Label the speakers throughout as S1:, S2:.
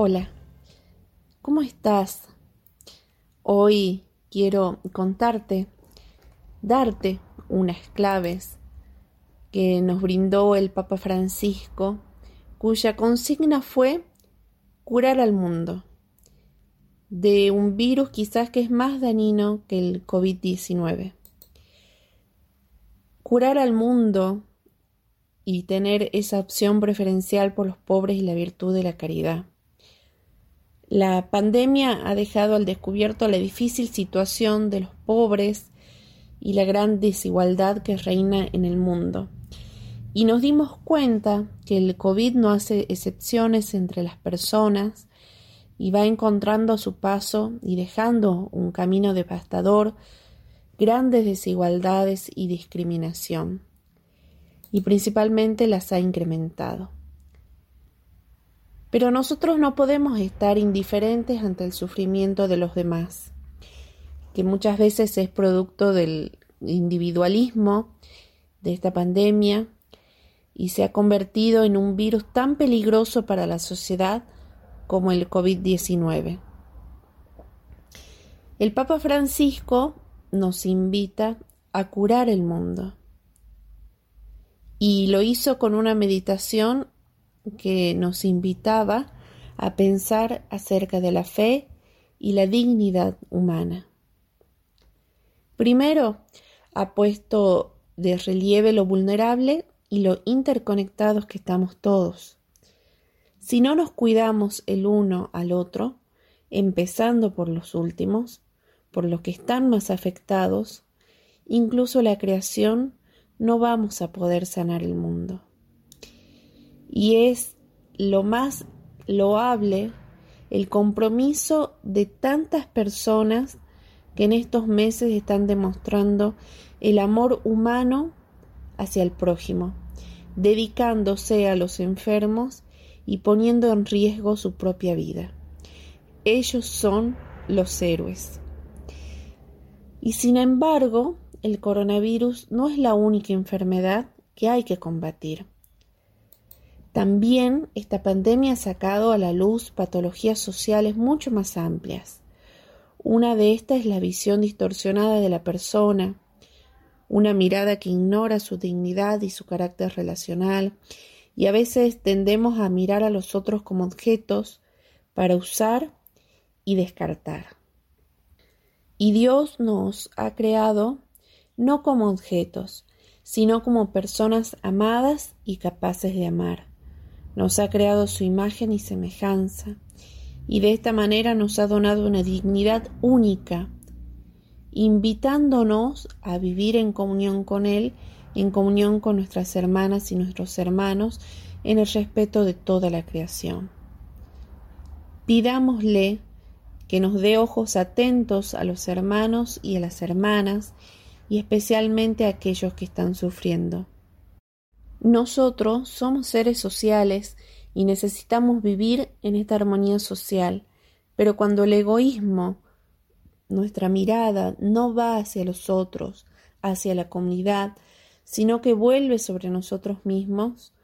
S1: Hola, ¿cómo estás? Hoy quiero contarte, darte unas claves que nos brindó el Papa Francisco, cuya consigna fue curar al mundo de un virus quizás que es más dañino que el COVID-19. Curar al mundo y tener esa opción preferencial por los pobres y la virtud de la caridad. La pandemia ha dejado al descubierto la difícil situación de los pobres y la gran desigualdad que reina en el mundo. Y nos dimos cuenta que el COVID no hace excepciones entre las personas y va encontrando su paso y dejando un camino devastador, grandes desigualdades y discriminación. Y principalmente las ha incrementado. Pero nosotros no podemos estar indiferentes ante el sufrimiento de los demás, que muchas veces es producto del individualismo de esta pandemia y se ha convertido en un virus tan peligroso para la sociedad como el COVID-19. El Papa Francisco nos invita a curar el mundo y lo hizo con una meditación que nos invitaba a pensar acerca de la fe y la dignidad humana. Primero, ha puesto de relieve lo vulnerable y lo interconectados que estamos todos. Si no nos cuidamos el uno al otro, empezando por los últimos, por los que están más afectados, incluso la creación, no vamos a poder sanar el mundo y es lo más loable el compromiso de tantas personas que en estos meses están demostrando el amor humano hacia el prójimo, dedicándose a los enfermos y poniendo en riesgo su propia vida. Ellos son los héroes. Y sin embargo, el coronavirus no es la única enfermedad que hay que combatir. También esta pandemia ha sacado a la luz patologías sociales mucho más amplias. Una de estas es la visión distorsionada de la persona, una mirada que ignora su dignidad y su carácter relacional, y a veces tendemos a mirar a los otros como objetos para usar y descartar. Y Dios nos ha creado no como objetos, sino como personas amadas y capaces de amar. Nos ha creado su imagen y semejanza, y de esta manera nos ha donado una dignidad única, invitándonos a vivir en comunión con Él, en comunión con nuestras hermanas y nuestros hermanos, en el respeto de toda la creación. Pidámosle que nos dé ojos atentos a los hermanos y a las hermanas, y especialmente a aquellos que están sufriendo nosotros somos seres sociales y necesitamos vivir en esta armonía social, pero cuando el egoísmo, nuestra mirada, no va hacia los otros, hacia la comunidad, sino que vuelve sobre nosotros mismos,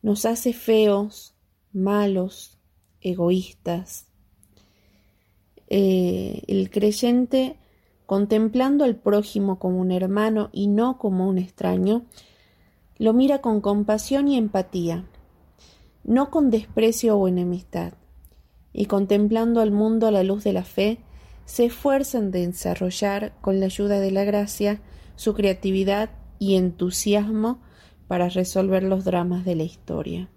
S1: nos hace feos, malos, egoístas. Eh, el creyente, contemplando al prójimo como un hermano y no como un extraño, lo mira con compasión y empatía, no con desprecio o enemistad, y contemplando al mundo a la luz de la fe, se esfuerzan de desarrollar, con la ayuda de la gracia, su creatividad y entusiasmo para resolver los dramas de la historia.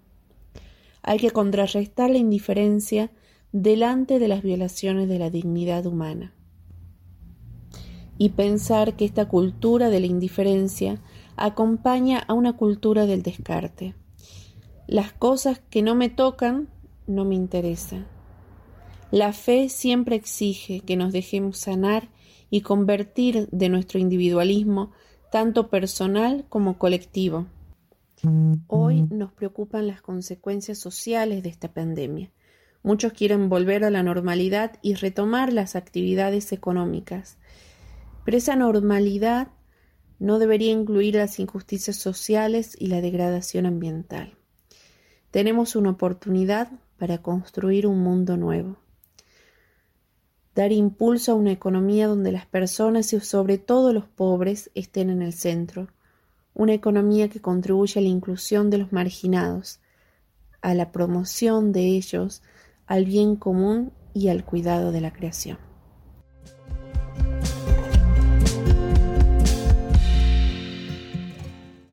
S1: Hay que contrarrestar la indiferencia delante de las violaciones de la dignidad humana y pensar que esta cultura de la indiferencia acompaña a una cultura del descarte. Las cosas que no me tocan no me interesan. La fe siempre exige que nos dejemos sanar y convertir de nuestro individualismo, tanto personal como colectivo. Hoy nos preocupan las consecuencias sociales de esta pandemia. Muchos quieren volver a la normalidad y retomar las actividades económicas. Pero esa normalidad no debería incluir las injusticias sociales y la degradación ambiental. Tenemos una oportunidad para construir un mundo nuevo. Dar impulso a una economía donde las personas y sobre todo los pobres estén en el centro. Una economía que contribuya a la inclusión de los marginados, a la promoción de ellos, al bien común y al cuidado de la creación.